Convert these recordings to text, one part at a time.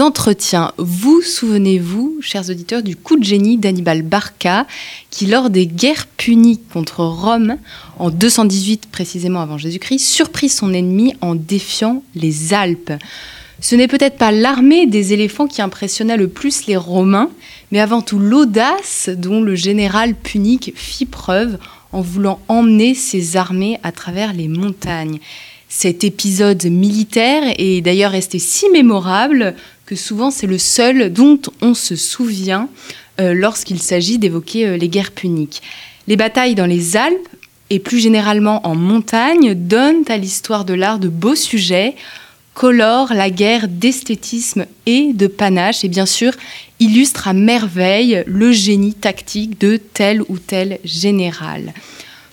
entretiens. Vous souvenez-vous, chers auditeurs, du coup de génie d'Annibal Barca, qui, lors des guerres puniques contre Rome, en 218 précisément avant Jésus-Christ, surprit son ennemi en défiant les Alpes. Ce n'est peut-être pas l'armée des éléphants qui impressionna le plus les Romains, mais avant tout l'audace dont le général punique fit preuve en voulant emmener ses armées à travers les montagnes. Cet épisode militaire est d'ailleurs resté si mémorable que souvent c'est le seul dont on se souvient euh, lorsqu'il s'agit d'évoquer euh, les guerres puniques. Les batailles dans les Alpes et plus généralement en montagne donnent à l'histoire de l'art de beaux sujets, colorent la guerre d'esthétisme et de panache et bien sûr illustrent à merveille le génie tactique de tel ou tel général.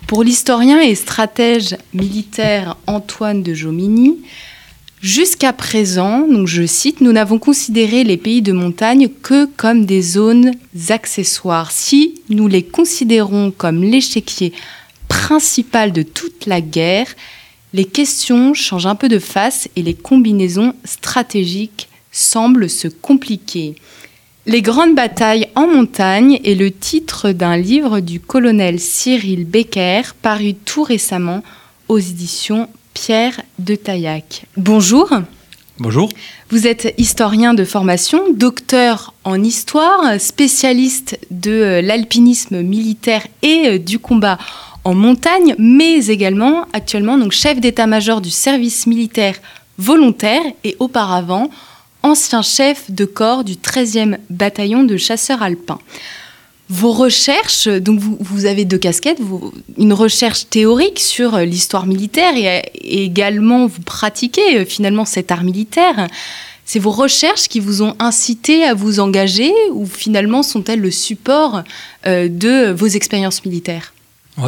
Pour l'historien et stratège militaire Antoine de Jomini, jusqu'à présent, je cite, nous n'avons considéré les pays de montagne que comme des zones accessoires. Si nous les considérons comme l'échiquier principal de toute la guerre, les questions changent un peu de face et les combinaisons stratégiques semblent se compliquer. Les grandes batailles en montagne est le titre d'un livre du colonel Cyril Becker paru tout récemment aux éditions Pierre de Taillac. Bonjour. Bonjour. Vous êtes historien de formation, docteur en histoire, spécialiste de euh, l'alpinisme militaire et euh, du combat en montagne, mais également actuellement donc chef d'état-major du service militaire volontaire et auparavant ancien chef de corps du 13e bataillon de chasseurs alpins. Vos recherches, donc vous, avez deux casquettes, une recherche théorique sur l'histoire militaire et, également vous pratiquez euh, finalement cet art militaire. C'est vos recherches qui vous ont incité à vous engager ou finalement sont-elles le support euh, de vos expériences militaires?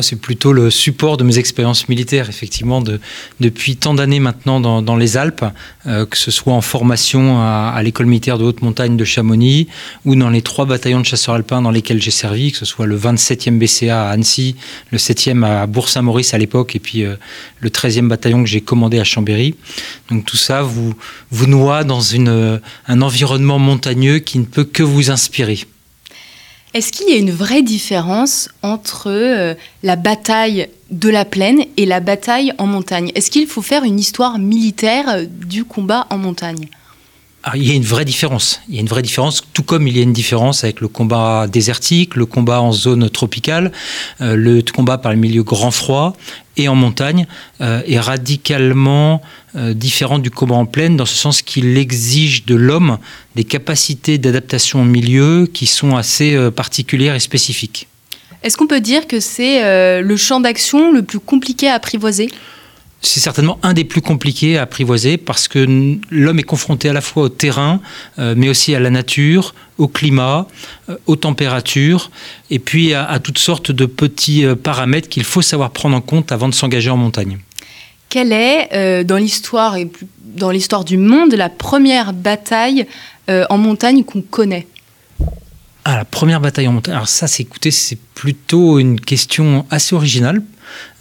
C'est plutôt le support de mes expériences militaires, effectivement, de, depuis tant d'années maintenant dans, les Alpes, euh, que ce soit en formation à, l'école militaire de haute montagne de Chamonix ou dans les trois bataillons de chasseurs alpins dans lesquels j'ai servi, que ce soit le 27e BCA à Annecy, le 7e à Bourg-Saint-Maurice à l'époque et puis euh, le 13e bataillon que j'ai commandé à Chambéry. Donc tout ça vous, vous noie dans une, un environnement montagneux qui ne peut que vous inspirer. Est-ce qu'il y a une vraie différence entre euh, la bataille de la plaine et la bataille en montagne? Est-ce qu'il faut faire une histoire militaire euh, du combat en montagne? Ah, il y a une vraie différence. Tout comme il y a une différence avec le combat désertique, le combat en zone tropicale, euh, le combat par le milieu grand froid et en montagne euh, est radicalement euh, différent du combat en plaine dans ce sens qu'il exige de l'homme des capacités d'adaptation au milieu qui sont assez particulières et spécifiques. Est-ce qu'on peut dire que c'est le champ d'action le plus compliqué à apprivoiser? C'est certainement un des plus compliqués à apprivoiser parce que l'homme est confronté à la fois au terrain, euh, mais aussi à la nature, au climat, euh, aux températures, et puis à, toutes sortes de petits euh, paramètres qu'il faut savoir prendre en compte avant de s'engager en montagne. Quelle est, dans l'histoire et dans l'histoire du monde, la première bataille en montagne qu'on connaît? Ah, la première bataille en montagne. Alors ça, c'est écoutez, c'est plutôt une question assez originale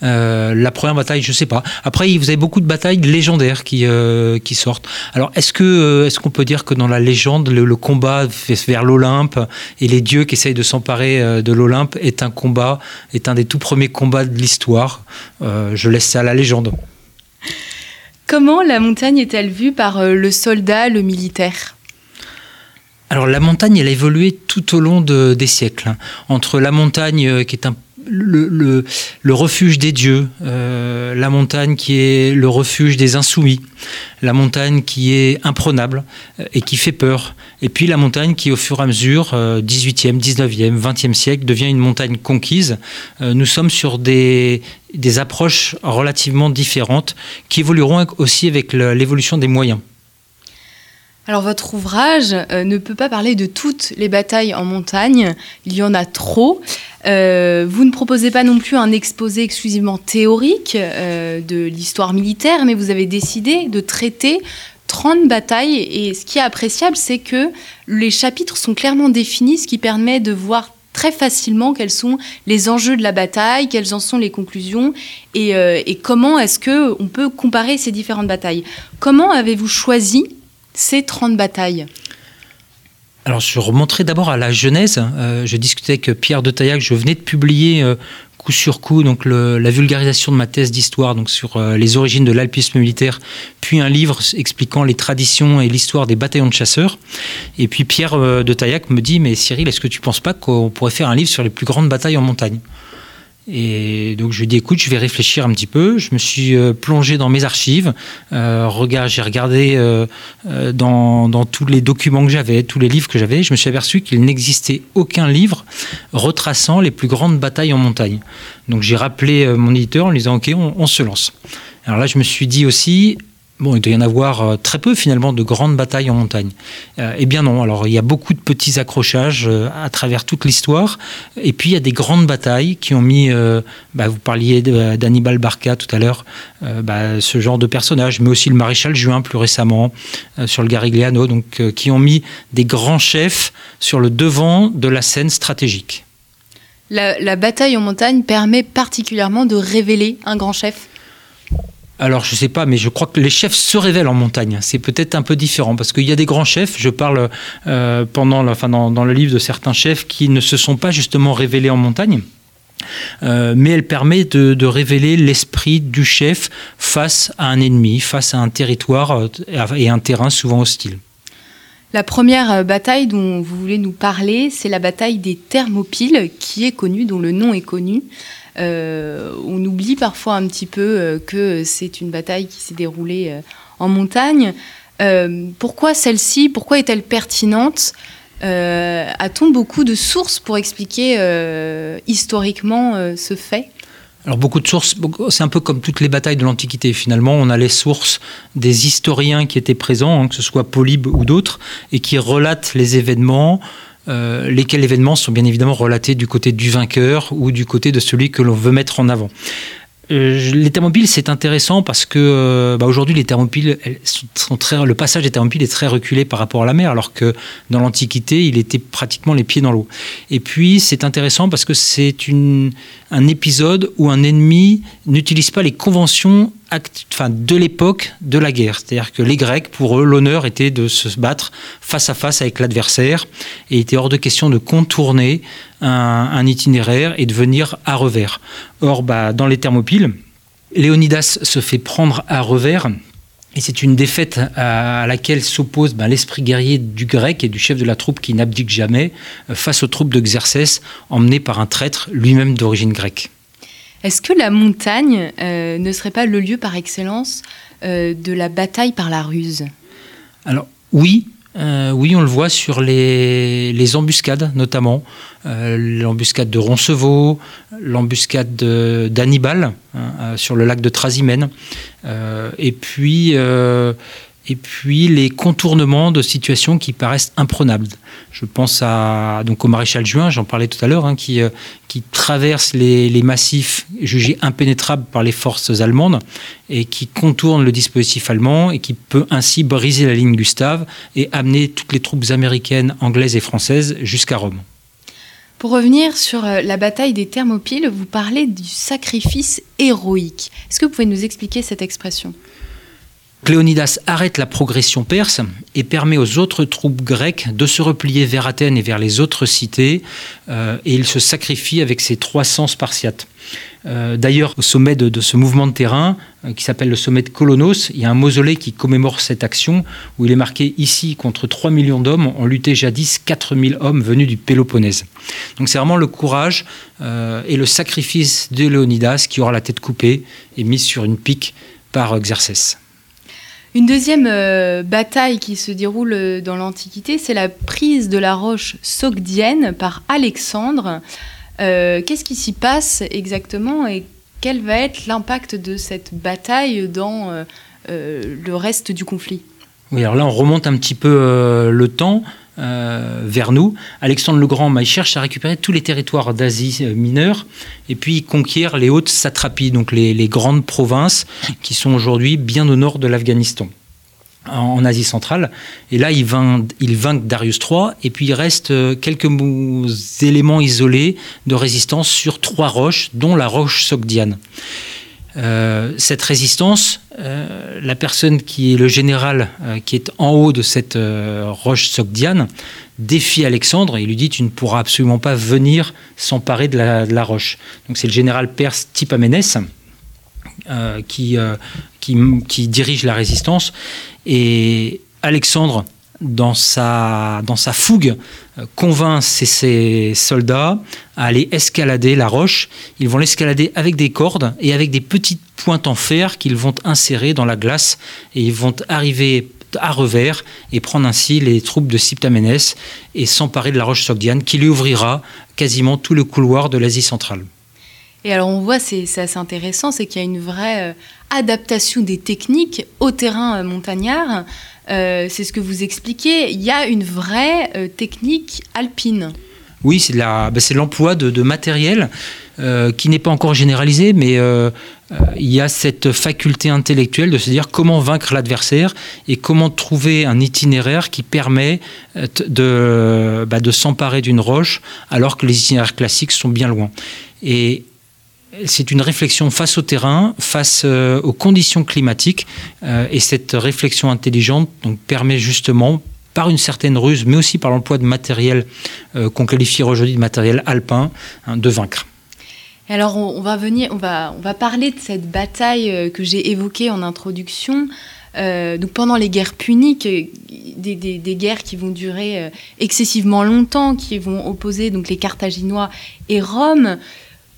euh, la première bataille, je sais pas. Après, vous avez beaucoup de batailles légendaires qui, euh, qui sortent. Alors, est-ce que euh, est-ce qu'on peut dire que dans la légende, le, combat vers l'Olympe et les dieux qui essayent de s'emparer de l'Olympe est un combat, est un des tout premiers combats de l'histoire? Je laisse ça à la légende. Comment la montagne est-elle vue par le soldat, le militaire? Alors la montagne, elle a évolué tout au long des siècles. Hein. Entre la montagne, qui est un le, refuge des dieux, euh, la montagne qui est le refuge des insoumis, la montagne qui est imprenable euh, et qui fait peur, et puis la montagne qui au fur et à mesure, 18e, 19e, 20e siècle, devient une montagne conquise. Euh, nous sommes sur des, des approches relativement différentes qui évolueront aussi avec l'évolution des moyens. Alors votre ouvrage euh, ne peut pas parler de toutes les batailles en montagne, il y en a trop. Euh, vous ne proposez pas non plus un exposé exclusivement théorique euh, de l'histoire militaire, mais vous avez décidé de traiter 30 batailles. Et ce qui est appréciable, c'est que les chapitres sont clairement définis, ce qui permet de voir très facilement quels sont les enjeux de la bataille, quelles en sont les conclusions et, et comment est-ce que on peut comparer ces différentes batailles. Comment avez-vous choisi ces 30 batailles alors, je remonterai d'abord à la genèse. Euh, je discutais avec Pierre de Taillac. Je venais de publier euh, coup sur coup donc la vulgarisation de ma thèse d'histoire sur euh, les origines de l'alpisme militaire, puis un livre expliquant les traditions et l'histoire des bataillons de chasseurs. Et puis Pierre de Taillac me dit mais Cyril, est-ce que tu ne penses pas qu'on pourrait faire un livre sur les plus grandes batailles en montagne? Et donc je lui ai dit écoute, je vais réfléchir un petit peu. Je me suis euh, plongé dans mes archives. Euh, regarde, j'ai regardé euh, dans, dans, tous les documents que j'avais, tous les livres que j'avais. Je me suis aperçu qu'il n'existait aucun livre retraçant les plus grandes batailles en montagne. Donc j'ai rappelé mon éditeur en lui disant ok, on se lance. Alors là, je me suis dit aussi, Bon, il doit y en avoir euh, très peu finalement de grandes batailles en montagne. Euh, eh bien non, alors il y a beaucoup de petits accrochages euh, à travers toute l'histoire. Et puis il y a des grandes batailles qui ont mis, bah, vous parliez d'Annibal Barca tout à l'heure, bah, ce genre de personnage, mais aussi le maréchal Juin plus récemment sur le Garigliano, donc qui ont mis des grands chefs sur le devant de la scène stratégique. la bataille en montagne permet particulièrement de révéler un grand chef alors, je ne sais pas, mais je crois que les chefs se révèlent en montagne. C'est peut-être un peu différent parce qu'il y a des grands chefs. Je parle euh, pendant, enfin, dans, le livre de certains chefs qui ne se sont pas justement révélés en montagne. Euh, mais elle permet de, révéler l'esprit du chef face à un ennemi, face à un territoire euh, et un terrain souvent hostile. La première bataille dont vous voulez nous parler, c'est la bataille des Thermopyles, qui est connue, dont le nom est connu. Euh, on oublie parfois un petit peu euh, que c'est une bataille qui s'est déroulée euh, en montagne. pourquoi celle-ci? Pourquoi est-elle pertinente? A-t-on beaucoup de sources pour expliquer historiquement ce fait? Alors beaucoup de sources, c'est un peu comme toutes les batailles de l'Antiquité finalement, on a les sources des historiens qui étaient présents, hein, que ce soit Polybe ou d'autres, et qui relatent les événements, euh, lesquels événements sont bien évidemment relatés du côté du vainqueur ou du côté de celui que l'on veut mettre en avant. Euh, les thermopiles, c'est intéressant parce que euh, bah, aujourd'hui, les sont très, le passage des thermopiles est très reculé par rapport à la mer, alors que dans l'Antiquité, il était pratiquement les pieds dans l'eau. Et puis, c'est intéressant parce que c'est un épisode où un ennemi n'utilise pas les conventions de l'époque de la guerre. C'est-à-dire que les Grecs, pour eux, l'honneur était de se battre face à face avec l'adversaire et il était hors de question de contourner un, itinéraire et de venir à revers. Or, bah, dans les Thermopyles, Léonidas se fait prendre à revers et c'est une défaite à laquelle s'oppose bah, l'esprit guerrier du grec et du chef de la troupe qui n'abdique jamais euh, face aux troupes de Xerxès emmenées par un traître lui-même d'origine grecque. Est-ce que la montagne euh, ne serait pas le lieu par excellence euh, de la bataille par la ruse? Alors oui, euh, oui, on le voit sur les, embuscades notamment, l'embuscade de Roncevaux, l'embuscade d'Hannibal hein, sur le lac de Trasimène, et puis et puis les contournements de situations qui paraissent imprenables. Je pense à, donc au maréchal Juin, j'en parlais tout à l'heure, hein, qui, euh, qui traverse les, les, massifs jugés impénétrables par les forces allemandes et qui contourne le dispositif allemand et qui peut ainsi briser la ligne Gustave et amener toutes les troupes américaines, anglaises et françaises jusqu'à Rome. Pour revenir sur euh, la bataille des Thermopyles, vous parlez du sacrifice héroïque. Est-ce que vous pouvez nous expliquer cette expression? Cléonidas arrête la progression perse et permet aux autres troupes grecques de se replier vers Athènes et vers les autres cités, euh, et il se sacrifie avec ses 300 Spartiates. Euh, d'ailleurs, au sommet de, ce mouvement de terrain, euh, qui s'appelle le sommet de Colonos, il y a un mausolée qui commémore cette action, où il est marqué ici, contre 3 millions d'hommes, ont lutté jadis 4000 hommes venus du Péloponnèse. Donc c'est vraiment le courage et le sacrifice de Léonidas qui aura la tête coupée et mise sur une pique par Xerxès. Une deuxième euh, bataille qui se déroule euh, dans l'Antiquité, c'est la prise de la roche sogdienne par Alexandre. Euh, qu'est-ce qui s'y passe exactement et quel va être l'impact de cette bataille dans le reste du conflit? Oui, alors là, on remonte un petit peu le temps. Vers nous. Alexandre le Grand, cherche à récupérer tous les territoires d'Asie mineure et puis il conquiert les hautes satrapies, donc les, grandes provinces qui sont aujourd'hui bien au nord de l'Afghanistan en Asie centrale. Et là, il vainc, il Darius III, et puis il reste euh, quelques éléments isolés de résistance sur trois roches, dont la roche Sogdiane. Euh, cette résistance, euh, la personne qui est le général qui est en haut de cette roche Sogdiane défie Alexandre et lui dit tu ne pourras absolument pas venir s'emparer de la, roche. Donc c'est le général perse Tipamenès qui, qui, qui, dirige la résistance et Alexandre, dans sa, fougue, euh, convainc ses, soldats à aller escalader la roche. Ils vont l'escalader avec des cordes et avec des petites pointes en fer qu'ils vont insérer dans la glace et ils vont arriver à revers et prendre ainsi les troupes de Siptamenès et s'emparer de la roche Sogdiane qui lui ouvrira quasiment tout le couloir de l'Asie centrale. Et alors on voit, c'est assez intéressant, c'est qu'il y a une vraie euh, adaptation des techniques au terrain euh, montagnard. Euh, c'est ce que vous expliquez. Il y a une vraie technique alpine. Oui, c'est bah, l'emploi de, matériel qui n'est pas encore généralisé, mais il y a cette faculté intellectuelle de se dire comment vaincre l'adversaire et comment trouver un itinéraire qui permet de, bah, de s'emparer d'une roche alors que les itinéraires classiques sont bien loin. Et c'est une réflexion face au terrain, face euh, aux conditions climatiques, euh, et cette réflexion intelligente permet justement, par une certaine ruse, mais aussi par l'emploi de matériel euh, qu'on qualifie aujourd'hui de matériel alpin, hein, de vaincre. Alors on, va venir, on va, on va parler de cette bataille que j'ai évoquée en introduction. donc pendant les guerres puniques, des, des, guerres qui vont durer excessivement longtemps, qui vont opposer donc les Carthaginois et Rome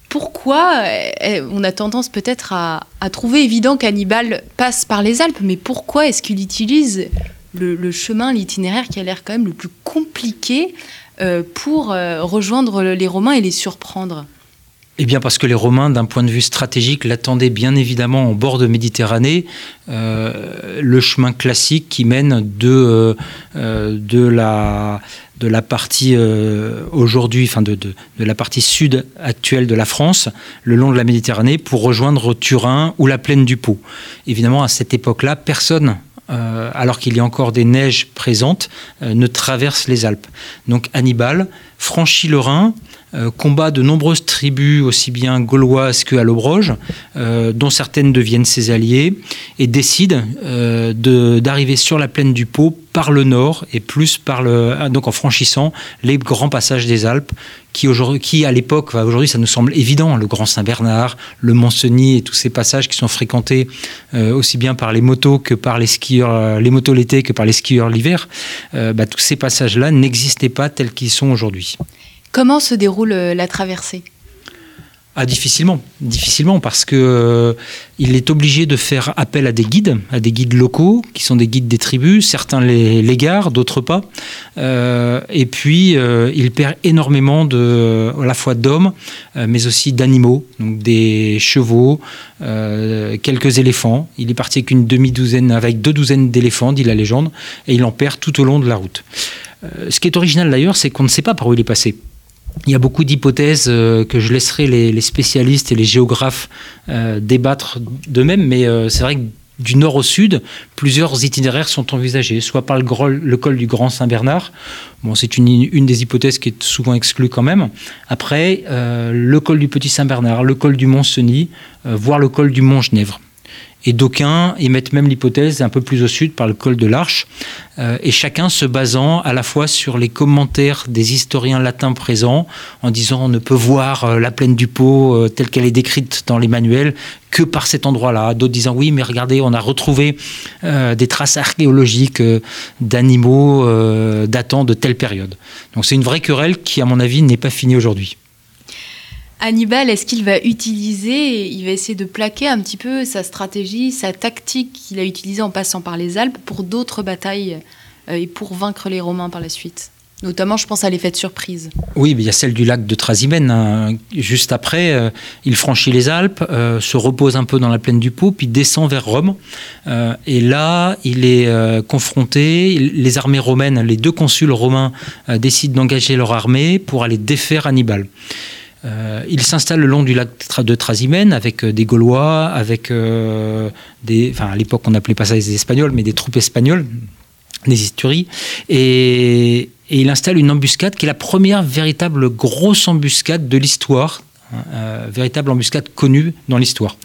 pourquoi eh, on a tendance peut-être à, trouver évident qu'Hannibal passe par les Alpes, mais pourquoi est-ce qu'il utilise le, chemin, l'itinéraire qui a l'air quand même le plus compliqué euh, pour euh, rejoindre les Romains et les surprendre? Eh bien parce que les Romains, d'un point de vue stratégique, l'attendaient bien évidemment en bord de Méditerranée, euh, le chemin classique qui mène de, la partie sud actuelle de la France, le long de la Méditerranée, pour rejoindre Turin ou la plaine du Pô. Évidemment, à cette époque-là, personne, euh, alors qu'il y a encore des neiges présentes, euh, ne traverse les Alpes. Donc Hannibal franchit le Rhin, combat de nombreuses tribus, aussi bien gauloises que allobroges, euh, dont certaines deviennent ses alliés, et décide euh, d'arriver sur la plaine du Pô par le nord et plus par le, donc en franchissant les grands passages des Alpes, qui, qui à l'époque, aujourd'hui ça nous semble évident, le Grand Saint-Bernard, le Mont-Cenis et tous ces passages qui sont fréquentés aussi bien par les motos que par les skieurs, les motos l'été que par les skieurs l'hiver, bah, tous ces passages-là n'existaient pas tels qu'ils sont aujourd'hui. Comment se déroule euh, la traversée? Ah, difficilement, difficilement parce que euh, il est obligé de faire appel à des guides, à des guides locaux qui sont des guides des tribus. Certains les, garent, d'autres pas. Euh, et puis il perd énormément à la fois d'hommes, mais aussi d'animaux, donc des chevaux, quelques éléphants. Il est parti avec une demi douzaine, avec deux douzaines d'éléphants, dit la légende, et il en perd tout au long de la route. ce qui est original d'ailleurs, c'est qu'on ne sait pas par où il est passé. Il y a beaucoup d'hypothèses euh, que je laisserai les, spécialistes et les géographes euh, débattre d'eux-mêmes, mais euh, c'est vrai que du nord au sud, plusieurs itinéraires sont envisagés, soit par le, col du Grand Saint-Bernard, bon, c'est une, des hypothèses qui est souvent exclue quand même, après le col du Petit Saint-Bernard, le col du Mont-Cenis, voire le col du Mont-Genèvre. Et d'aucuns émettent même l'hypothèse un peu plus au sud par le col de l'Arche, euh, et chacun se basant à la fois sur les commentaires des historiens latins présents, en disant on ne peut voir euh, la plaine du Pô euh, telle qu'elle est décrite dans les manuels que par cet endroit-là. D'autres disant oui, mais regardez, on a retrouvé des traces archéologiques d'animaux datant de telle période. Donc c'est une vraie querelle qui, à mon avis, n'est pas finie aujourd'hui. Hannibal, est-ce qu'il va utiliser, il va essayer de plaquer un petit peu sa stratégie, sa tactique qu'il a utilisée en passant par les Alpes pour d'autres batailles euh, et pour vaincre les Romains par la suite? Notamment, je pense à l'effet de surprise. Oui, il y a celle du lac de Trasimène. Hein. Juste après, euh, il franchit les Alpes, euh, se repose un peu dans la plaine du Pau, puis descend vers Rome. Et là, il est confronté. Les armées romaines, les deux consuls romains décident d'engager leur armée pour aller défaire Hannibal. Il s'installe le long du lac de Trasimène avec des Gaulois, avec des. Enfin, à l'époque, on n'appelait pas ça des Espagnols, mais des troupes espagnoles, des Isturies. Et, il installe une embuscade qui est la première véritable grosse embuscade de l'histoire, hein, euh, véritable embuscade connue dans l'histoire.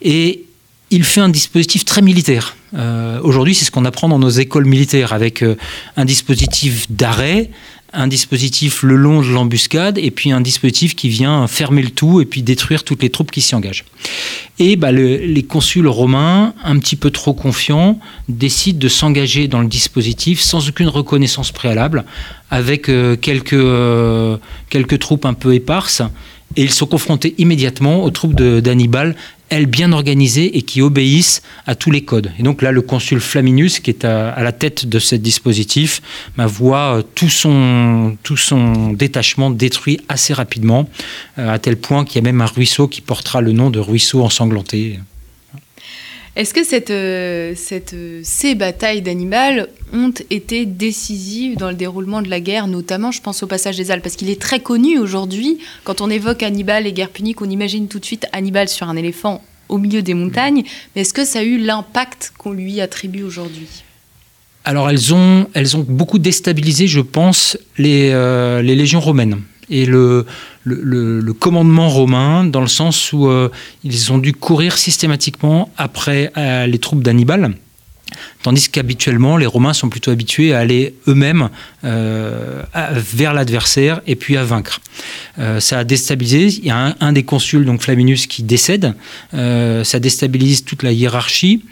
Et il fait un dispositif très militaire. Euh, aujourd'hui, c'est ce qu'on apprend dans nos écoles militaires, avec euh, un dispositif d'arrêt, un dispositif le long de l'embuscade et puis un dispositif qui vient fermer le tout et puis détruire toutes les troupes qui s'y engagent. Et bah, les consuls romains, un petit peu trop confiants, décident de s'engager dans le dispositif sans aucune reconnaissance préalable, avec euh, quelques, euh, quelques troupes un peu éparses. Et ils sont confrontés immédiatement aux troupes d'Hannibal elles bien organisées et qui obéissent à tous les codes. Et donc là, le consul Flaminus, qui est à, la tête de ce dispositif, voit euh, tout son, tout son détachement détruit assez rapidement, euh, à tel point qu'il y a même un ruisseau qui portera le nom de ruisseau ensanglanté. Est-ce que cette, euh, cette, ces batailles d'Hannibal ont été décisives dans le déroulement de la guerre, notamment je pense au passage des Alpes, parce qu'il est très connu aujourd'hui, quand on évoque Hannibal et guerre punique, on imagine tout de suite Hannibal sur un éléphant au milieu des montagnes, mais est-ce que ça a eu l'impact qu'on lui attribue aujourd'hui? Alors elles ont, elles ont beaucoup déstabilisé, je pense, les, euh, les légions romaines et le, le, commandement romain, dans le sens où euh, ils ont dû courir systématiquement après euh, les troupes d'Hannibal. Tandis qu'habituellement, les Romains sont plutôt habitués à aller eux-mêmes euh, vers l'adversaire et puis à vaincre. ça a déstabilisé. Il y a un, des consuls, donc Flaminus, qui décède. ça déstabilise toute la hiérarchie.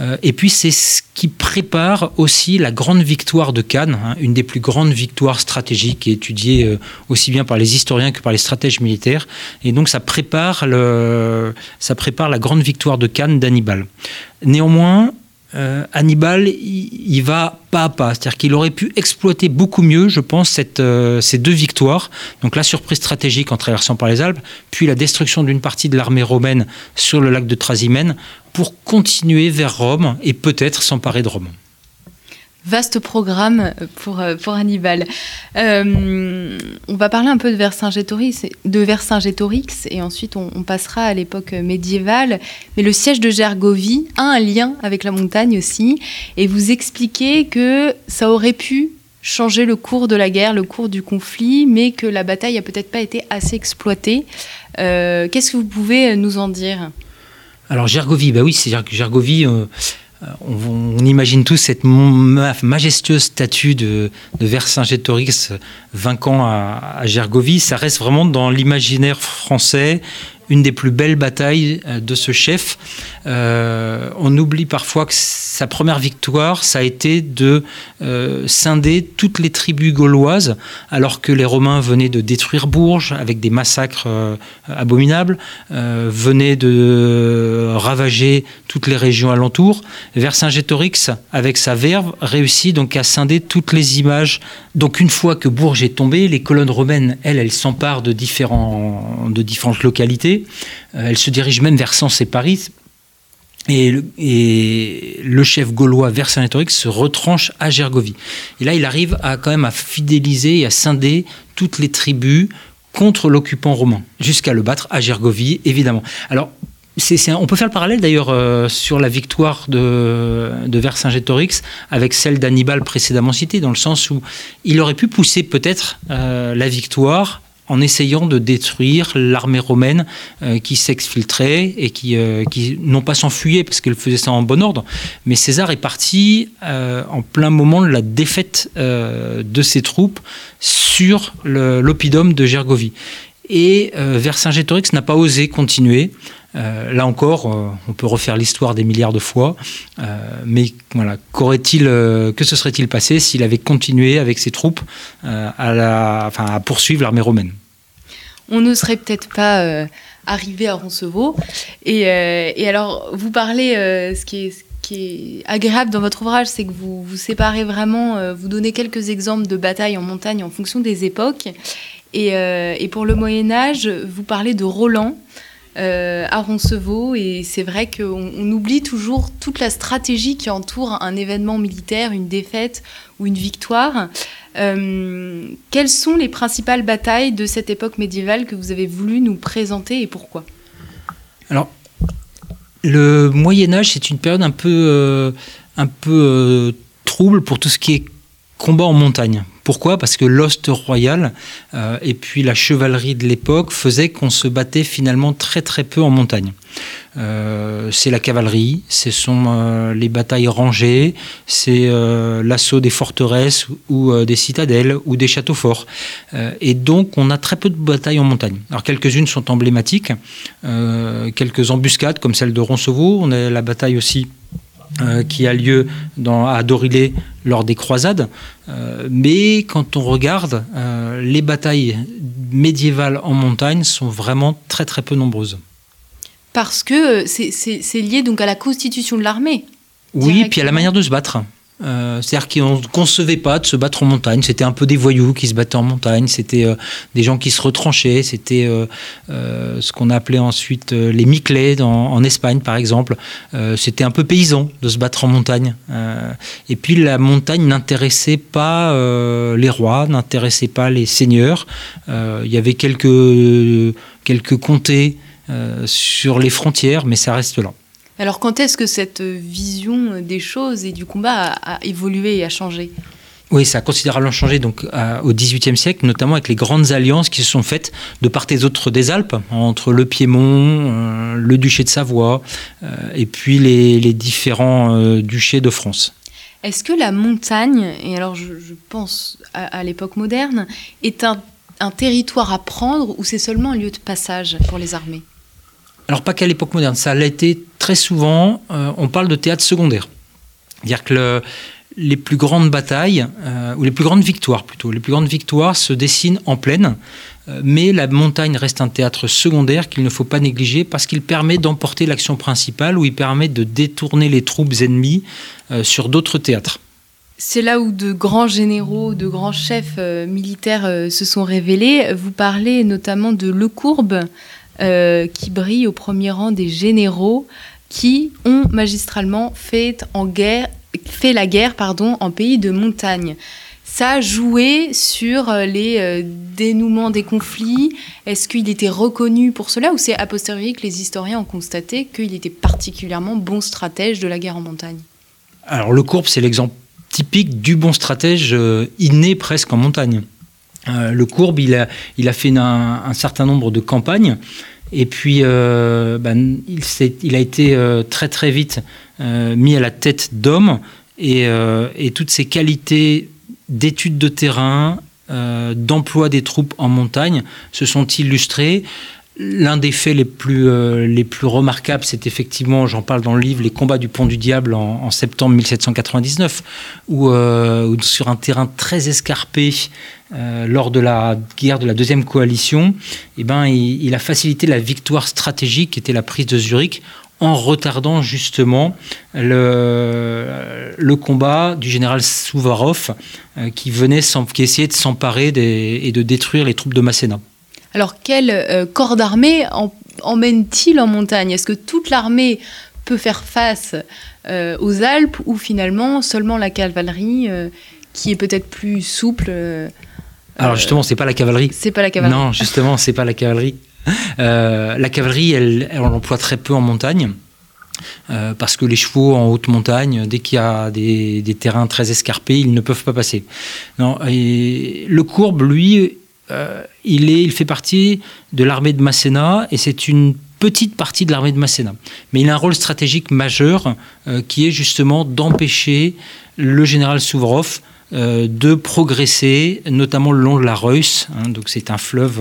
Euh, et puis c'est ce qui prépare aussi la grande victoire de Cannes, hein, une des plus grandes victoires stratégiques étudiées euh, aussi bien par les historiens que par les stratèges militaires. Et donc ça prépare, ça prépare la grande victoire de Cannes d'Hannibal. Néanmoins, euh, Hannibal, il, va pas à pas. C'est-à-dire qu'il aurait pu exploiter beaucoup mieux, je pense, cette, ces deux victoires. Donc la surprise stratégique en traversant par les Alpes, puis la destruction d'une partie de l'armée romaine sur le lac de Trasimène pour continuer vers Rome et peut-être s'emparer de Rome. Vaste programme pour, euh, pour Hannibal. Euh, on va parler un peu de Vercingétorix, de et ensuite on, passera à l'époque médiévale. Mais le siège de Gergovie a un lien avec la montagne aussi. Et vous expliquez que ça aurait pu changer le cours de la guerre, le cours du conflit, mais que la bataille a peut-être pas été assez exploitée. Euh, qu'est-ce que vous pouvez nous en dire? Alors Gergovie, bah oui, c'est Gergovie. Euh, on, imagine tous cette majestueuse statue de, de Vercingétorix vainquant à, à Gergovie. Ça reste vraiment dans l'imaginaire français une des plus belles batailles euh, de ce chef. Euh, on oublie parfois que sa première victoire, ça a été de euh, scinder toutes les tribus gauloises, alors que les Romains venaient de détruire Bourges avec des massacres abominables, venaient de ravager toutes les régions alentours. Vercingétorix, avec sa verve, réussit donc à scinder toutes les images. Donc une fois que Bourges est tombée, les colonnes romaines, elles, elles s'emparent de différentes localités euh, elle se dirige même vers Sens et Paris. Et le, chef gaulois Vercingétorix se retranche à Gergovie. Et là, il arrive à quand même à fidéliser et à scinder toutes les tribus contre l'occupant romain, jusqu'à le battre à Gergovie, évidemment. Alors, on peut faire le parallèle d'ailleurs euh, sur la victoire de, Vercingétorix avec celle d'Hannibal précédemment citée, dans le sens où il aurait pu pousser peut-être euh, la victoire en essayant de détruire l'armée romaine euh, qui s'exfiltrait et qui, euh, qui non pas s'enfuyait parce qu'elle faisait ça en bon ordre, mais César est parti euh, en plein moment de la défaite de ses troupes sur l'oppidum de Gergovie. Et Vercingétorix n'a pas osé continuer. là encore, on peut refaire l'histoire des milliards de fois, mais voilà, qu'aurait-il, que se serait-il passé s'il avait continué avec ses troupes à, poursuivre l'armée romaine? On ne serait peut-être pas euh, arrivé à Roncevaux. Et, euh, alors, vous parlez, euh, ce, qui est, qui est agréable dans votre ouvrage, c'est que vous vous séparez vraiment, vous donnez quelques exemples de batailles en montagne en fonction des époques. Et, et pour le Moyen Âge, vous parlez de Roland. Euh, à Roncevaux. Et c'est vrai qu'on oublie toujours toute la stratégie qui entoure un événement militaire, une défaite ou une victoire. Euh, quelles sont les principales batailles de cette époque médiévale que vous avez voulu nous présenter et pourquoi? Alors, le Moyen Âge, c'est une période un peu, euh, un peu trouble pour tout ce qui est combat en montagne. Pourquoi? Parce que l'ost royal euh, et puis la chevalerie de l'époque faisaient qu'on se battait finalement très très peu en montagne. Euh, c'est la cavalerie, ce sont euh, les batailles rangées, c'est l'assaut des forteresses ou des citadelles ou des châteaux forts. et donc on a très peu de batailles en montagne. Alors quelques-unes sont emblématiques, quelques embuscades comme celle de Roncevaux, on a la bataille aussi euh, qui a lieu dans, à Dorilé lors des croisades. Euh, mais quand on regarde, euh, les batailles médiévales en montagne sont vraiment très très peu nombreuses. Parce que c'est lié donc à la constitution de l'armée. Oui, puis à la manière de se battre. Euh, c'est-à-dire qu'on ne concevait pas de se battre en montagne. C'était un peu des voyous qui se battaient en montagne. C'était euh, des gens qui se retranchaient. C'était euh, ce qu'on appelait ensuite les Miclés en Espagne, par exemple. C'était un peu paysan de se battre en montagne. et puis la montagne n'intéressait pas les rois, n'intéressait pas les seigneurs. Il y avait quelques, quelques comtés sur les frontières, mais ça reste là. Alors quand est-ce que cette vision des choses et du combat a, évolué et a changé? Oui, ça a considérablement changé donc au XVIIIe siècle, notamment avec les grandes alliances qui se sont faites de part et d'autre des Alpes, entre le Piémont, euh, le duché de Savoie, euh, et puis les, différents euh, duchés de France. Est-ce que la montagne, et alors je, pense à, l'époque moderne, est un, un territoire à prendre ou c'est seulement un lieu de passage pour les armées? Alors pas qu'à l'époque moderne, ça l'a été très souvent, euh, on parle de théâtre secondaire. C'est-à-dire que les plus grandes batailles, euh, ou les plus grandes victoires plutôt, les plus grandes victoires se dessinent en plaine, euh, mais la montagne reste un théâtre secondaire qu'il ne faut pas négliger parce qu'il permet d'emporter l'action principale ou il permet de détourner les troupes ennemies sur d'autres théâtres. C'est là où de grands généraux, de grands chefs militaires se sont révélés. Vous parlez notamment de Lecourbe, euh, qui brille au premier rang des généraux qui ont magistralement fait, en guerre, fait la guerre pardon, en pays de montagne. Ça a joué sur euh, les euh, dénouements des conflits. Est-ce qu'il était reconnu pour cela ou c'est a posteriori que les historiens ont constaté qu'il était particulièrement bon stratège de la guerre en montagne? Alors le Courbe, c'est l'exemple typique du bon stratège inné presque en montagne. le Courbe, il a fait un, certain nombre de campagnes et puis, euh, ben, il, a été euh, très très vite euh, mis à la tête d'hommes et, et, toutes ses qualités d'études de terrain, d'emploi des troupes en montagne se sont illustrées. L'un des faits les plus, les plus remarquables, c'est effectivement, j'en parle dans le livre, les combats du Pont du Diable en, septembre 1799, où, où, sur un terrain très escarpé, euh, lors de la guerre de la deuxième coalition, eh ben, il, a facilité la victoire stratégique qui était la prise de Zurich en retardant justement le, le combat du général Souvarov euh, qui, venait, qui essayait de s'emparer et de détruire les troupes de Masséna. Alors quel euh, corps d'armée emmène-t-il en montagne? Est-ce que toute l'armée peut faire face aux Alpes ou finalement seulement la cavalerie qui est peut-être plus souple alors justement, c'est pas la cavalerie. C'est pas la cavalerie. Non, justement, c'est pas la cavalerie. Euh, la cavalerie, elle, elle, on l'emploie très peu en montagne. Euh, parce que les chevaux en haute montagne, dès qu'il y a des, terrains très escarpés, ils ne peuvent pas passer. Non, et le courbe, lui, euh, il, fait partie de l'armée de Masséna et c'est une petite partie de l'armée de Masséna. Mais il a un rôle stratégique majeur qui est justement d'empêcher le général Souvrov euh, de progresser, notamment le long de la Reuss, hein, donc c'est un fleuve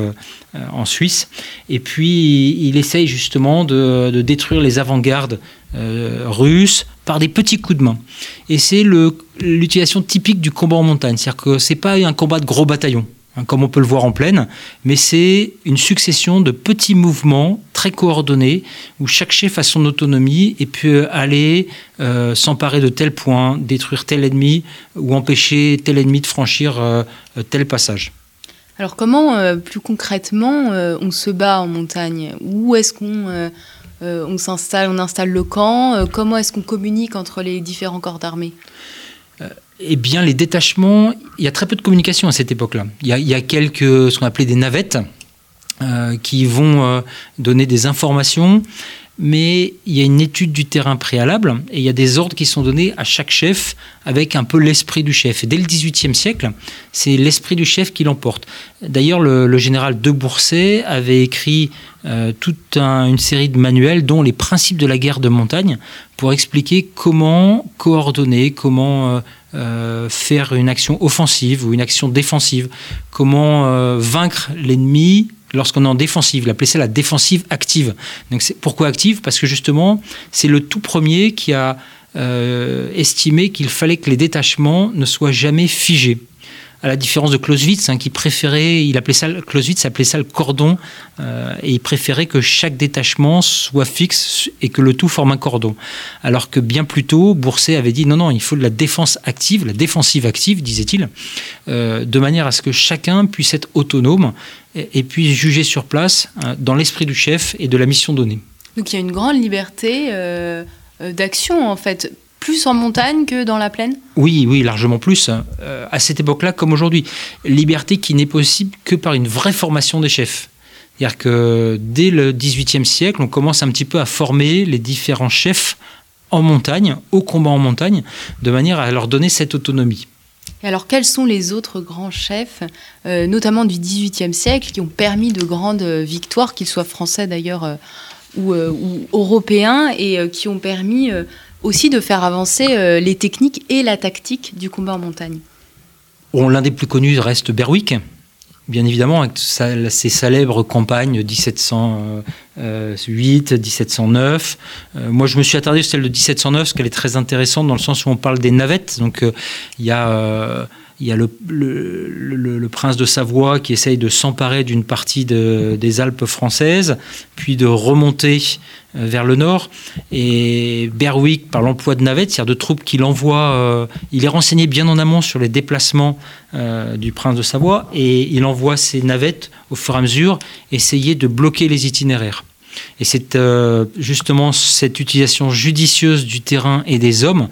euh, en Suisse. Et puis il essaye justement de, détruire les avant-gardes euh, russes par des petits coups de main. Et c'est l'utilisation typique du combat en montagne, c'est-à-dire que c'est pas un combat de gros bataillons. Hein, comme on peut le voir en plaine, mais c'est une succession de petits mouvements très coordonnés où chaque chef a son autonomie et peut aller euh, s'emparer de tel point, détruire tel ennemi ou empêcher tel ennemi de franchir euh, tel passage. Alors comment, plus concrètement, on se bat en montagne? Où est-ce qu'on on s'installe, on installe le camp? Comment est-ce qu'on communique entre les différents corps d'armée? Eh bien, les détachements, il y a très peu de communication à cette époque-là. Il, y a quelques, ce qu'on appelait des navettes, euh, qui vont euh, donner des informations, mais il y a une étude du terrain préalable et il y a des ordres qui sont donnés à chaque chef avec un peu l'esprit du chef. Et dès le XVIIIe siècle, c'est l'esprit du chef qui l'emporte. D'ailleurs, le, général de Bourset avait écrit euh, toute une série de manuels, dont les principes de la guerre de montagne, pour expliquer comment coordonner, comment euh, faire une action offensive ou une action défensive, comment euh, vaincre l'ennemi lorsqu'on est en défensive. Il appelait ça la défensive active. Donc pourquoi active? Parce que justement, c'est le tout premier qui a euh, estimé qu'il fallait que les détachements ne soient jamais figés à la différence de Clausewitz, hein, qui préférait, il appelait ça, Clausewitz appelait ça le cordon, euh, et il préférait que chaque détachement soit fixe et que le tout forme un cordon. Alors que bien plus tôt, Bourset avait dit non, non, il faut de la défense active, la défensive active, disait-il, euh, de manière à ce que chacun puisse être autonome et, puisse juger sur place hein, dans l'esprit du chef et de la mission donnée. Donc il y a une grande liberté euh, d'action en fait plus en montagne que dans la plaine? Oui, oui, largement plus. Euh, à cette époque-là, comme aujourd'hui. Liberté qui n'est possible que par une vraie formation des chefs. C'est-à-dire que dès le XVIIIe siècle, on commence un petit peu à former les différents chefs en montagne, au combat en montagne, de manière à leur donner cette autonomie. Et alors, quels sont les autres grands chefs, euh, notamment du XVIIIe siècle, qui ont permis de grandes victoires, qu'ils soient français d'ailleurs euh, ou, ou, européens, et qui ont permis aussi de faire avancer euh, les techniques et la tactique du combat en montagne. L'un des plus connus reste Berwick, bien évidemment, avec ses célèbres campagnes 1708, 1709. Euh, moi, je me suis attardé sur celle de 1709, parce qu'elle est très intéressante dans le sens où on parle des navettes. Donc, euh, il y a il y a le, prince de Savoie qui essaye de s'emparer d'une partie des Alpes françaises, puis de remonter euh, vers le nord. Et Berwick, par l'emploi de navettes, c'est-à-dire de troupes qu'il envoie, euh, il est renseigné bien en amont sur les déplacements euh, du prince de Savoie, et il envoie ses navettes au fur et à mesure essayer de bloquer les itinéraires. Et c'est justement cette utilisation judicieuse du terrain et des hommes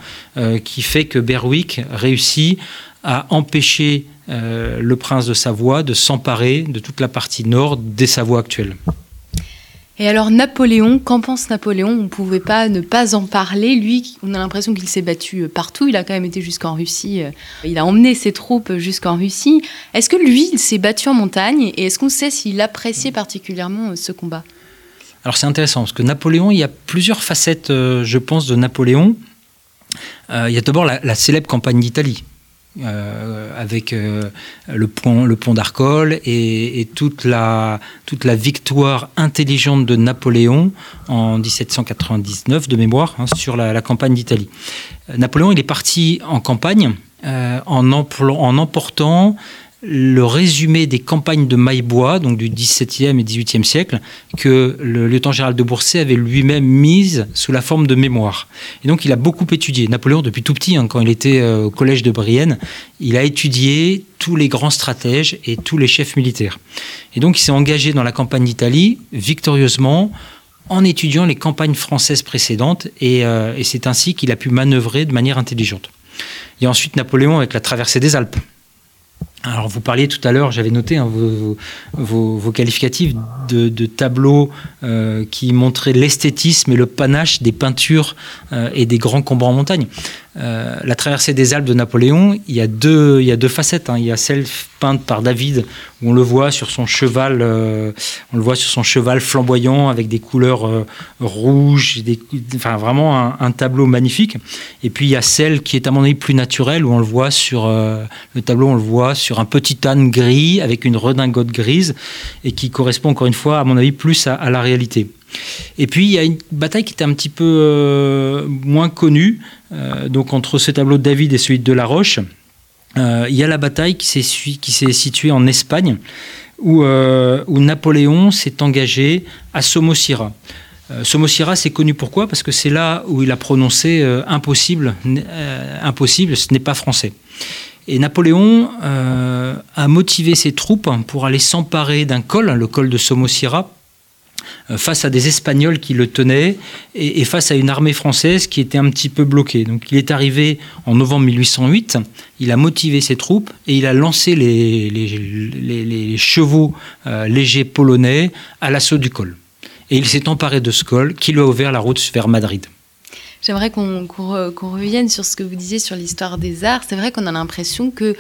qui fait que Berwick réussit a empêché euh, le prince de Savoie de s'emparer de toute la partie nord des Savoies actuelles. Et alors Napoléon, qu'en pense Napoléon? On ne pouvait pas ne pas en parler. Lui, on a l'impression qu'il s'est battu euh, partout. Il a quand même été jusqu'en Russie. Euh, il a emmené ses troupes jusqu'en Russie. Est-ce que lui, il s'est battu en montagne? Et est-ce qu'on sait s'il appréciait particulièrement ce combat? Alors c'est intéressant parce que Napoléon, il y a plusieurs facettes, je pense, de Napoléon. il y a d'abord la célèbre campagne d'Italie euh, avec euh, le pont, le pont d'Arcole et, toute, la, toute la victoire intelligente de Napoléon en 1799 de mémoire hein, sur la, campagne d'Italie. Napoléon, il est parti en campagne euh, en emportant le résumé des campagnes de Maillebois, donc du XVIIe et XVIIIe siècle, que le lieutenant général de Bourset avait lui-même mise sous la forme de mémoire. Et donc il a beaucoup étudié. Napoléon, depuis tout petit, hein, quand il était euh, au collège de Brienne, il a étudié tous les grands stratèges et tous les chefs militaires. Et donc il s'est engagé dans la campagne d'Italie victorieusement en étudiant les campagnes françaises précédentes et, euh, c'est ainsi qu'il a pu manœuvrer de manière intelligente. Il y a ensuite Napoléon avec la traversée des Alpes. Alors vous parliez tout à l'heure, j'avais noté hein, vos, qualificatifs de, tableaux euh, qui montraient l'esthétisme et le panache des peintures euh, et des grands combats en montagne. Euh, la traversée des Alpes de Napoléon, il y a deux, facettes. Hein. Il y a celle peinte par David, où on le voit sur son cheval, on le voit sur son cheval flamboyant avec des couleurs rouges, enfin vraiment un, tableau magnifique. Et puis il y a celle qui est à mon avis plus naturelle, où on le voit sur le tableau, on le voit un petit âne gris avec une redingote grise et qui correspond encore une fois, à mon avis, plus à la réalité. Et puis il y a une bataille qui était un petit peu euh, moins connue, euh, donc entre ce tableau de David et celui de La Roche. il y a la bataille qui s'est située en Espagne, où, où Napoléon s'est engagé à Somosira. Somosira, c'est connu pourquoi? Parce que c'est là où il a prononcé impossible, impossible, ce n'est pas français. Et Napoléon a motivé ses troupes pour aller s'emparer d'un col, le col de Somosira, euh, face à des Espagnols qui le tenaient et, face à une armée française qui était un petit peu bloquée. Donc il est arrivé en novembre 1808, il a motivé ses troupes et il a lancé les, les, chevaux euh, légers polonais à l'assaut du col. Et il s'est emparé de ce col qui lui a ouvert la route vers Madrid. J'aimerais qu'on revienne sur ce que vous disiez sur l'histoire des arts. C'est vrai qu'on a l'impression que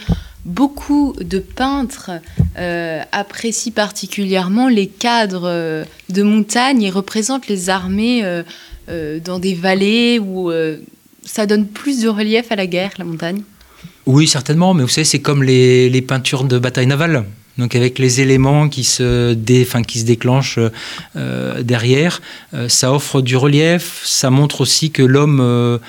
beaucoup de peintres euh, apprécient particulièrement les cadres euh, de montagne et représentent les armées euh, dans des vallées où ça donne plus de relief à la guerre, la montagne. Oui, certainement, mais vous savez, c'est comme les, les peintures de bataille navale donc avec les éléments qui se, qui se déclenchent euh, derrière. Euh, ça offre du relief, ça montre aussi que l'homme, euh,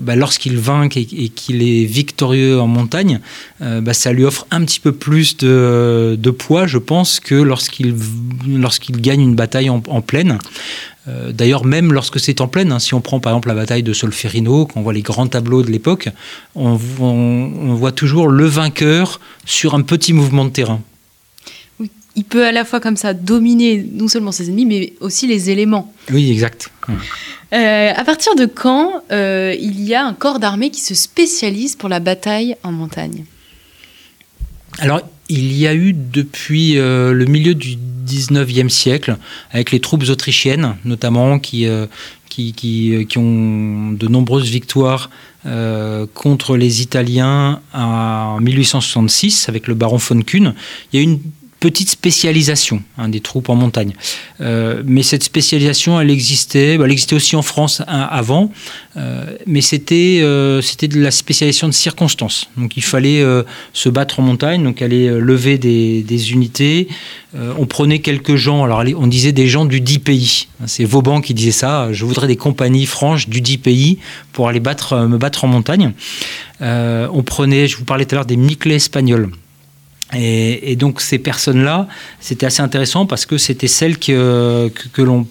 bah, lorsqu'il vainque et, qu'il est victorieux en montagne, bah, ça lui offre un petit peu plus de, poids, je pense, que lorsqu'il gagne une bataille en plaine. Euh, d'ailleurs, même lorsque c'est en pleine, hein, si on prend par exemple la bataille de Solferino, quand on voit les grands tableaux de l'époque, on, voit toujours le vainqueur sur un petit mouvement de terrain. Il peut à la fois comme ça dominer non seulement ses ennemis, mais aussi les éléments. Oui, exact. Euh, à partir de quand euh, il y a un corps d'armée qui se spécialise pour la bataille en montagne? Alors, il y a eu depuis le milieu du 19e siècle, avec les troupes autrichiennes notamment, qui, euh, qui, qui, qui ont de nombreuses victoires euh, contre les Italiens en 1866 avec le baron von Kuhn. Il y a une petite spécialisation hein, des troupes en montagne. Euh, mais cette spécialisation, elle existait, bah, elle existait aussi en France hein, avant, euh, mais c'était euh, c'était de la spécialisation de circonstances. Donc il fallait se battre en montagne, donc aller lever des, unités. on prenait quelques gens, alors on disait des gens du 10 pays. C'est Vauban qui disait ça. Je voudrais des compagnies franches du 10 pays pour aller me battre en montagne. on prenait, je vous parlais tout à l'heure des Miclés espagnols. Et, donc ces personnes-là, c'était assez intéressant parce que c'était celles que, que, l'on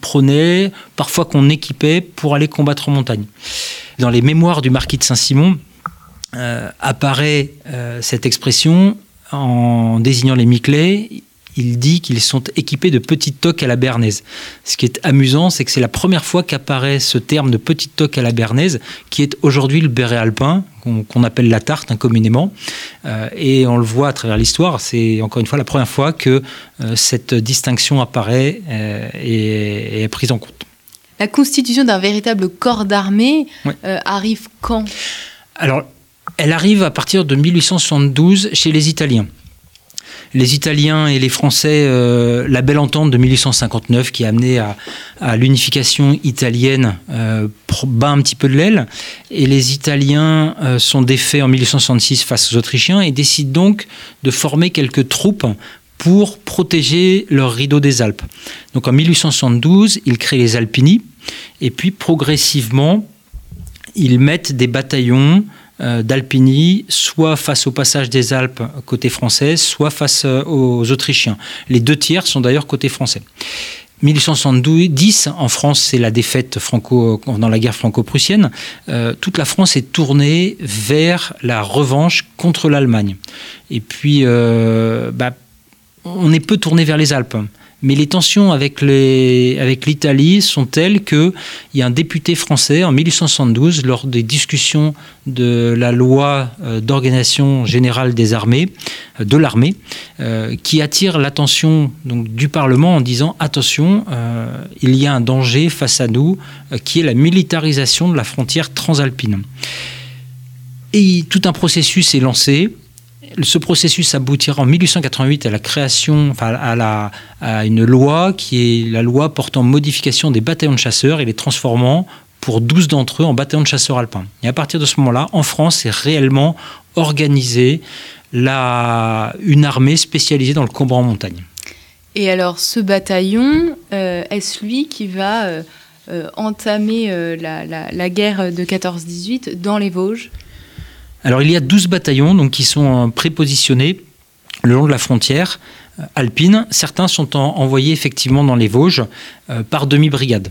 prenait, parfois qu'on équipait pour aller combattre en montagne. Dans les mémoires du marquis de Saint-Simon euh, apparaît euh, cette expression en désignant les Miclés il dit qu'ils sont équipés de petites toques à la bernaise. Ce qui est amusant, c'est que c'est la première fois qu'apparaît ce terme de petite toque à la bernaise, qui est aujourd'hui le béret alpin, qu'on appelle la tarte hein, communément. Euh, et on le voit à travers l'histoire, c'est encore une fois la première fois que euh, cette distinction apparaît euh, et, est prise en compte. La constitution d'un véritable corps d'armée arrive quand? Alors, elle arrive à partir de 1872 chez les Italiens les Italiens et les Français, euh, la belle entente de 1859 qui a amené à, l'unification italienne euh, bat un petit peu de l'aile. Et les Italiens euh, sont défaits en 1866 face aux Autrichiens et décident donc de former quelques troupes pour protéger leur rideau des Alpes. Donc en 1872, ils créent les Alpini et puis progressivement, ils mettent des bataillons d'Alpini, soit face au passage des Alpes côté français, soit face euh, aux Autrichiens. Les deux tiers sont d'ailleurs côté français. 1870, en France, c'est la défaite franco, dans la guerre franco-prussienne. Euh, toute la France est tournée vers la revanche contre l'Allemagne. Et puis, bah, on est peu tourné vers les Alpes mais les tensions avec l'Italie sont telles qu'il y a un député français en 1872, lors des discussions de la loi euh, d'organisation générale des armées, euh, de l'armée, euh, qui attire l'attention du Parlement en disant attention, il y a un danger face à nous, qui est la militarisation de la frontière transalpine. Et tout un processus est lancé ce processus aboutira en 1888 à la création, enfin à, la, à une loi qui est la loi portant modification des bataillons de chasseurs et les transformant pour 12 d'entre eux en bataillons de chasseurs alpins. Et à partir de ce moment-là, en France, est réellement organisée la, une armée spécialisée dans le combat en montagne. Et alors, ce bataillon, euh, est-ce lui qui va euh, euh, entamer la, la, guerre de 14-18 dans les Vosges? Alors il y a 12 bataillons donc, qui sont prépositionnés le long de la frontière alpine. Certains sont envoyés effectivement dans les Vosges par demi-brigade.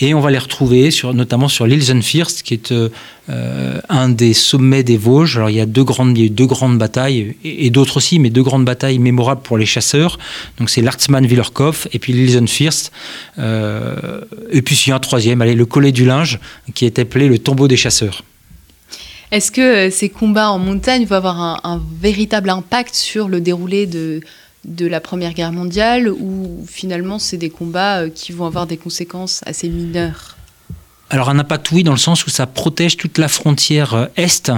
Et on va les retrouver sur, notamment sur l'île Zunfirst, qui est euh, un des sommets des Vosges. Alors il y a deux grandes, deux grandes batailles, et, d'autres aussi, mais deux grandes batailles mémorables pour les chasseurs. Donc c'est l'Artsman Willerkopf et puis l'île Zunfirst. Euh, et puis il y a un troisième, allez, le collet du linge, qui est appelé le tombeau des chasseurs. Est-ce que euh, ces combats en montagne vont avoir un véritable impact sur le déroulé de, la Première Guerre mondiale ou finalement c'est des combats euh, qui vont avoir des conséquences assez mineures? Alors un impact oui dans le sens où ça protège toute la frontière euh, est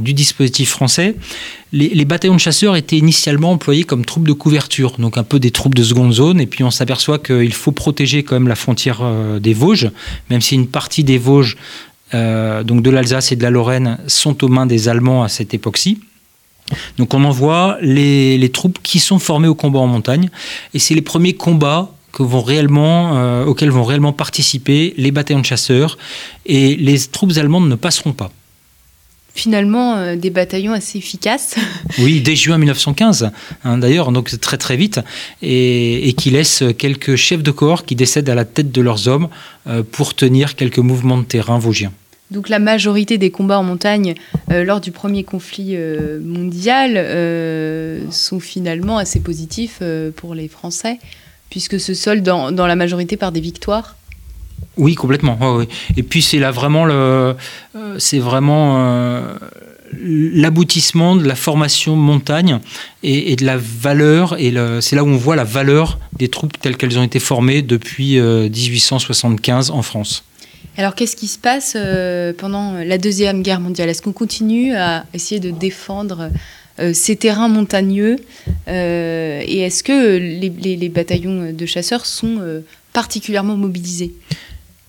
du dispositif français. Les, bataillons de chasseurs étaient initialement employés comme troupes de couverture, donc un peu des troupes de seconde zone, et puis on s'aperçoit qu'il faut protéger quand même la frontière des Vosges, même si une partie des Vosges, donc de l'Alsace et de la Lorraine, sont aux mains des Allemands à cette époque-ci. Donc on envoie les, les, troupes qui sont formées au combat en montagne. Et c'est les premiers combats que vont réellement, euh, auxquels vont réellement participer les bataillons de chasseurs. Et les troupes allemandes ne passeront pas. Finalement, euh, des bataillons assez efficaces. oui, dès juin 1915, hein, d'ailleurs, donc très très vite, et, qui laissent quelques chefs de corps qui décèdent à la tête de leurs hommes euh, pour tenir quelques mouvements de terrain vosgiens. Donc la majorité des combats en montagne euh, lors du premier conflit euh, mondial euh, sont finalement assez positifs pour les Français, puisque se soldent dans, la majorité par des victoires. Oui, complètement. Et puis c'est là vraiment le, c'est vraiment l'aboutissement de la formation montagne et, et de la valeur. Et c'est là où on voit la valeur des troupes telles qu'elles ont été formées depuis 1875 en France. Alors qu'est-ce qui se passe euh, pendant la Deuxième Guerre mondiale? Est-ce qu'on continue à essayer de défendre euh, ces terrains montagneux euh, Et est-ce que les, bataillons de chasseurs sont particulièrement mobilisés?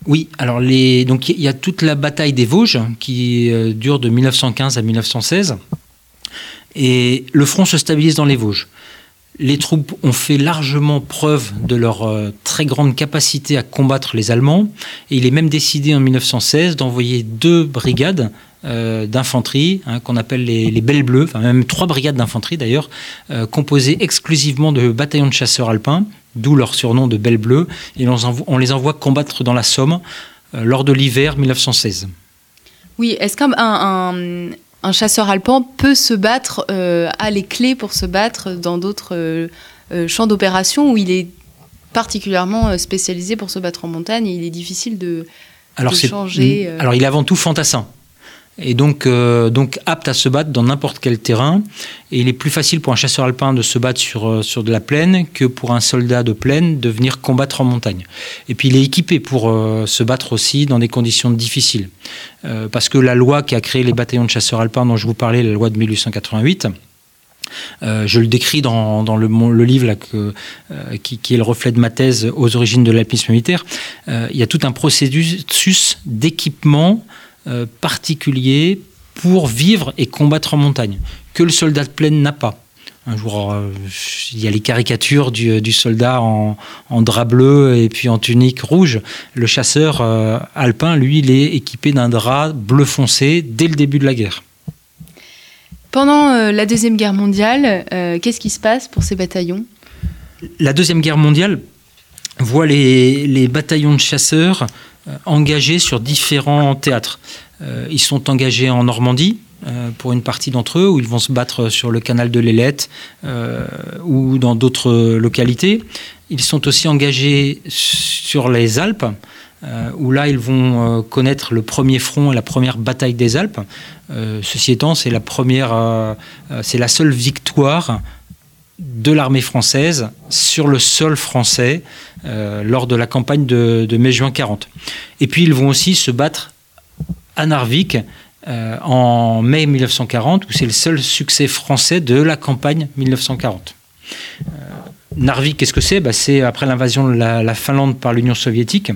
Oui, alors les, donc il y a toute la bataille des Vosges qui dure de 1915 à 1916 et le front se stabilise dans les Vosges les troupes ont fait largement preuve de leur euh, très grande capacité à combattre les Allemands. Et il est même décidé en 1916 d'envoyer deux brigades euh, d'infanterie, hein, qu'on appelle les, Belles Bleues, enfin même trois brigades d'infanterie d'ailleurs, euh, composées exclusivement de bataillons de chasseurs alpins, d'où leur surnom de Belles Bleues. Et on, les envoie combattre dans la Somme lors de l'hiver 1916. Oui, est-ce qu'un un chasseur alpin peut se battre, euh, a les clés pour se battre dans d'autres euh, euh, champs d'opération où il est particulièrement spécialisé pour se battre en montagne et il est difficile de, alors changer. Alors il est avant tout fantassin et donc, euh, donc apte à se battre dans n'importe quel terrain. Et il est plus facile pour un chasseur alpin de se battre sur, euh, sur de la plaine que pour un soldat de plaine de venir combattre en montagne. Et puis il est équipé pour euh, se battre aussi dans des conditions difficiles. parce que la loi qui a créé les bataillons de chasseurs alpins dont je vous parlais, la loi de 1888, je le décris dans, dans le, livre qui, est le reflet de ma thèse aux origines de l'alpinisme militaire. il y a tout un processus d'équipement euh, particulier pour vivre et combattre en montagne, que le soldat de plaine n'a pas. Un jour, euh, il y a les caricatures du, du soldat en, en, drap bleu et puis en tunique rouge. Le chasseur euh, alpin, lui, il est équipé d'un drap bleu foncé dès le début de la guerre. Pendant la Deuxième Guerre mondiale, qu'est-ce qui se passe pour ces bataillons? La Deuxième Guerre mondiale voit les, les bataillons de chasseurs euh, engagés sur différents théâtres. Euh, ils sont engagés en Normandie, euh, pour une partie d'entre eux, où ils vont se battre sur le canal de l'Ailette ou dans d'autres localités. Ils sont aussi engagés sur les Alpes, où là, ils vont connaître le premier front et la première bataille des Alpes. ceci étant, c'est la première, c'est la seule victoire de l'armée française sur le sol français euh, lors de la campagne de, mai-juin 40. Et puis ils vont aussi se battre à Narvik euh, en mai 1940, où c'est le seul succès français de la campagne 1940. Euh, Narvik, qu'est-ce que c'est? Bah, C'est après l'invasion de la, Finlande par l'Union soviétique.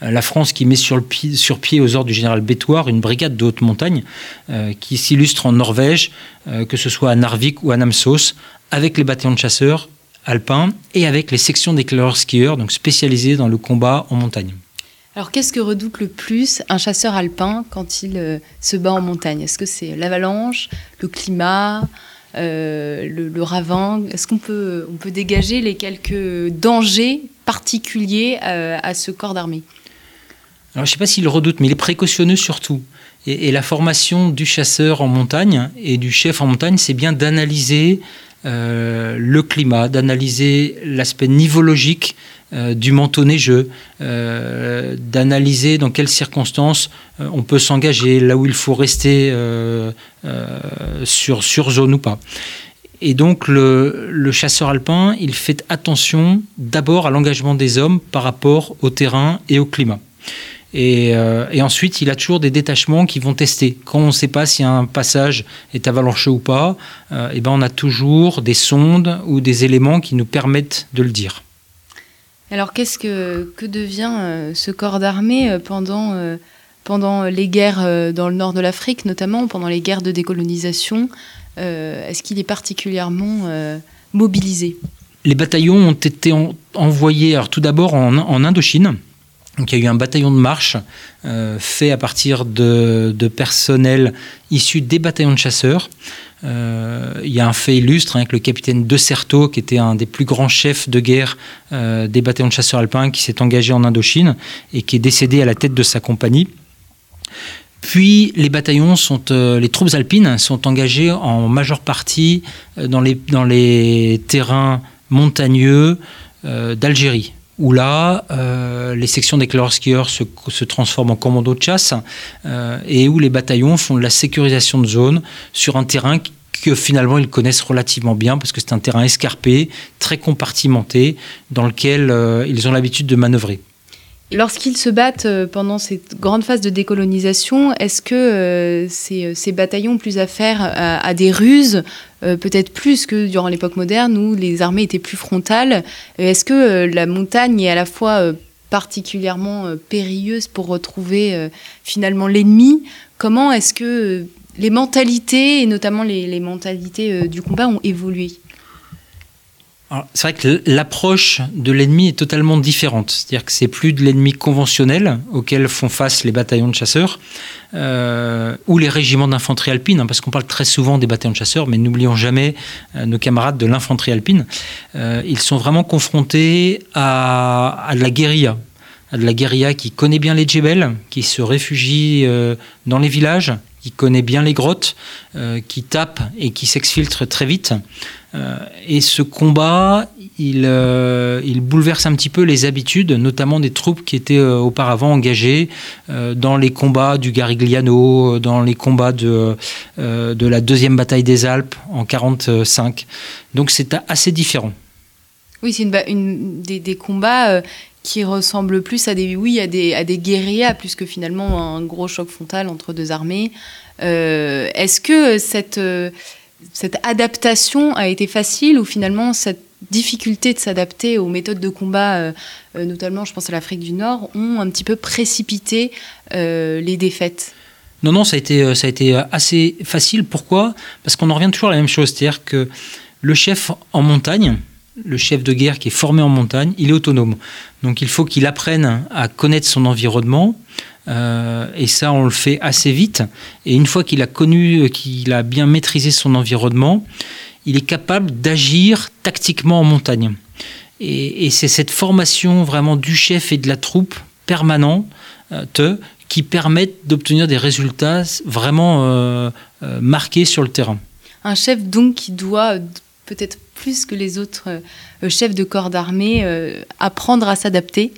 La France qui met sur, pied, aux ordres du général Bétoir une brigade de haute montagne qui s'illustre en Norvège, que ce soit à Narvik ou à Namsos, avec les bataillons de chasseurs alpins et avec les sections d'éclaireurs skieurs, donc spécialisées dans le combat en montagne. Alors qu'est-ce que redoute le plus un chasseur alpin quand il euh, se bat en montagne? Est-ce que c'est l'avalanche, le climat, euh, le, ravin? Est-ce qu'on peut, on peut dégager les quelques dangers particuliers euh, à ce corps d'armée? Alors je ne sais pas s'il redoute, mais il est précautionneux surtout. Et, la formation du chasseur en montagne et du chef en montagne, c'est bien d'analyser le climat, d'analyser l'aspect nivologique euh, du manteau neigeux, euh, d'analyser dans quelles circonstances euh, on peut s'engager, là où il faut rester sur, sur zone ou pas. Et donc le, chasseur alpin, il fait attention d'abord à l'engagement des hommes par rapport au terrain et au climat. Et, ensuite, il a toujours des détachements qui vont tester. Quand on ne sait pas si un passage est avalancheux ou pas, et eh ben on a toujours des sondes ou des éléments qui nous permettent de le dire. Alors qu'est-ce que, que devient euh, ce corps d'armée euh, pendant, euh, pendant les guerres dans le nord de l'Afrique, notamment pendant les guerres de décolonisation Est-ce qu'il est particulièrement mobilisé? Les bataillons ont été envoyés alors, tout d'abord en, en Indochine. Donc, il y a eu un bataillon de marche fait à partir de, de personnel issus des bataillons de chasseurs. Euh, il y a un fait illustre avec le capitaine De Certeau, qui était un des plus grands chefs de guerre euh, des bataillons de chasseurs alpins, qui s'est engagé en Indochine et qui est décédé à la tête de sa compagnie. Puis les bataillons sont, euh, les troupes alpines sont engagées en majeure partie dans les, dans les terrains montagneux d'Algérie où là, les sections des skieurs se, se, transforment en commando de chasse et où les bataillons font de la sécurisation de zone sur un terrain que finalement ils connaissent relativement bien parce que c'est un terrain escarpé, très compartimenté, dans lequel euh, ils ont l'habitude de manœuvrer. Lorsqu'ils se battent euh, pendant cette grande phase de décolonisation, est-ce que euh, ces, bataillons ont plus affaire à, à des ruses, peut-être plus que durant l'époque moderne où les armées étaient plus frontales? Est-ce que la montagne est à la fois particulièrement périlleuse pour retrouver finalement l'ennemi? Comment est-ce que les mentalités, et notamment les, mentalités euh, du combat, ont évolué? C'est vrai que l'approche de l'ennemi est totalement différente. C'est-à-dire que c'est plus de l'ennemi conventionnel auquel font face les bataillons de chasseurs euh, ou les régiments d'infanterie alpine, hein, parce qu'on parle très souvent des bataillons de chasseurs, mais n'oublions jamais euh, nos camarades de l'infanterie alpine. ils sont vraiment confrontés à, à, de la guérilla, à de la guérilla qui connaît bien les djebels, qui se réfugie dans les villages, qui connaît bien les grottes, euh, qui tape et qui s'exfiltre très vite. Euh, et ce combat, il, euh, il, bouleverse un petit peu les habitudes, notamment des troupes qui étaient auparavant engagées dans les combats du Garigliano, dans les combats de, la deuxième bataille des Alpes en 1945. Donc c'est assez différent. Oui, c'est une, des, combats qui ressemble plus à des, oui, à des, guérillas, plus que finalement un gros choc frontal entre deux armées. Euh, est-ce que cette, euh, cette adaptation a été facile ou finalement cette difficulté de s'adapter aux méthodes de combat, euh, notamment je pense à l'Afrique du Nord, ont un petit peu précipité les défaites? Non, non, ça a été, ça a été assez facile. Pourquoi? Parce qu'on en revient toujours à la même chose. C'est-à-dire que le chef en montagne, le chef de guerre qui est formé en montagne, il est autonome. Donc il faut qu'il apprenne à connaître son environnement. Euh, et ça, on le fait assez vite. Et une fois qu'il a connu, qu'il a bien maîtrisé son environnement, il est capable d'agir tactiquement en montagne. Et, c'est cette formation vraiment du chef et de la troupe permanente euh, qui permettent d'obtenir des résultats vraiment euh, marqués sur le terrain. Un chef donc qui doit peut-être plus que les autres euh, chefs de corps d'armée, euh, apprendre à s'adapter.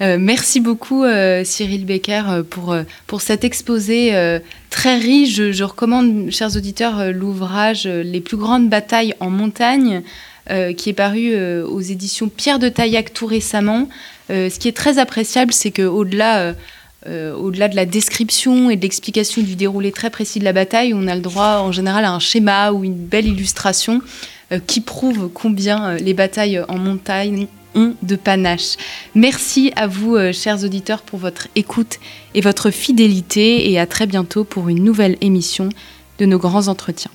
Euh, merci beaucoup Cyril Becker pour, pour cet exposé très riche. Je, recommande, chers auditeurs, l'ouvrage Les plus grandes batailles en montagne qui est paru aux éditions Pierre de Taillac tout récemment. ce qui est très appréciable, c'est qu'au-delà au-delà de la description et de l'explication du déroulé très précis de la bataille, on a le droit en général à un schéma ou une belle illustration euh, qui prouve combien euh, les batailles en montagne ont de panache. Merci à vous, euh, chers auditeurs, pour votre écoute et votre fidélité et à très bientôt pour une nouvelle émission de nos grands entretiens.